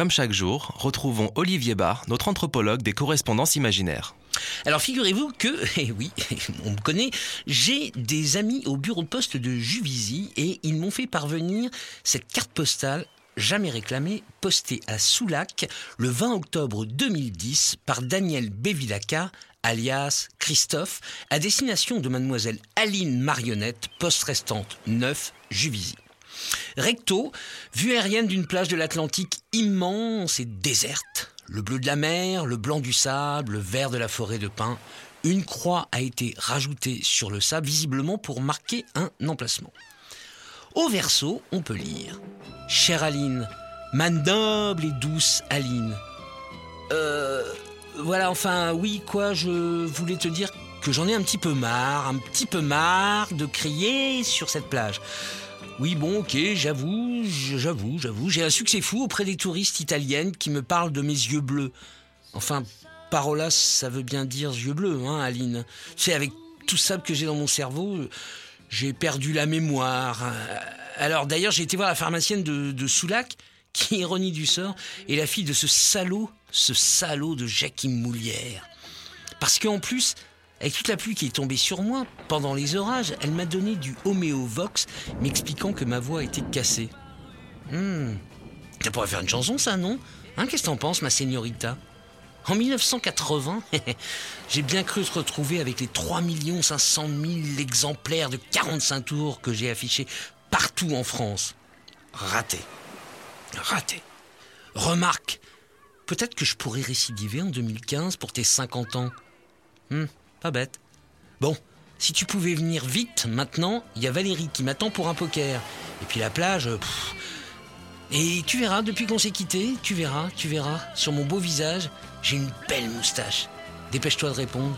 Comme chaque jour, retrouvons Olivier Barr, notre anthropologue des correspondances imaginaires. Alors figurez-vous que, eh oui, on me connaît, j'ai des amis au bureau de poste de Juvisy et ils m'ont fait parvenir cette carte postale jamais réclamée, postée à Soulac le 20 octobre 2010 par Daniel Bevilacca, alias Christophe, à destination de mademoiselle Aline Marionnette, poste restante 9, Juvisy. Recto, vue aérienne d'une plage de l'Atlantique immense et déserte. Le bleu de la mer, le blanc du sable, le vert de la forêt de pins. Une croix a été rajoutée sur le sable, visiblement pour marquer un emplacement. Au verso, on peut lire Chère Aline, ma noble et douce Aline. Euh. Voilà, enfin, oui, quoi, je voulais te dire que j'en ai un petit peu marre, un petit peu marre de crier sur cette plage. Oui, bon, ok, j'avoue, j'avoue, j'avoue, j'ai un succès fou auprès des touristes italiennes qui me parlent de mes yeux bleus. Enfin, parola, ça veut bien dire yeux bleus, hein, Aline. Sais, avec tout ça que j'ai dans mon cerveau, j'ai perdu la mémoire. Alors, d'ailleurs, j'ai été voir la pharmacienne de, de Soulac, qui, ironie du sort, est la fille de ce salaud, ce salaud de Jacqueline Moulière. Parce qu'en plus, avec toute la pluie qui est tombée sur moi pendant les orages, elle m'a donné du homéovox m'expliquant que ma voix était cassée. Hmm. Ça pourrait faire une chanson, ça, non? Hein, qu'est-ce que t'en penses, ma señorita? En 1980, j'ai bien cru se retrouver avec les 3 500 000 exemplaires de 45 tours que j'ai affichés partout en France. Raté. Raté. Remarque, peut-être que je pourrais récidiver en 2015 pour tes 50 ans. Hmm. Pas bête. Bon, si tu pouvais venir vite, maintenant, il y a Valérie qui m'attend pour un poker. Et puis la plage. Et tu verras, depuis qu'on s'est quitté, tu verras, tu verras, sur mon beau visage, j'ai une belle moustache. Dépêche-toi de répondre,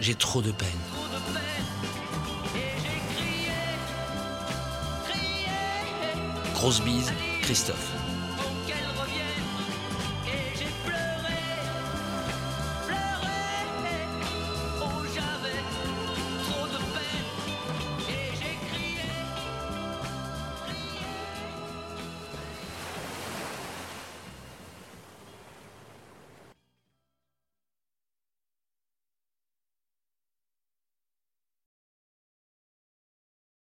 j'ai trop de peine. Grosse bise, Christophe.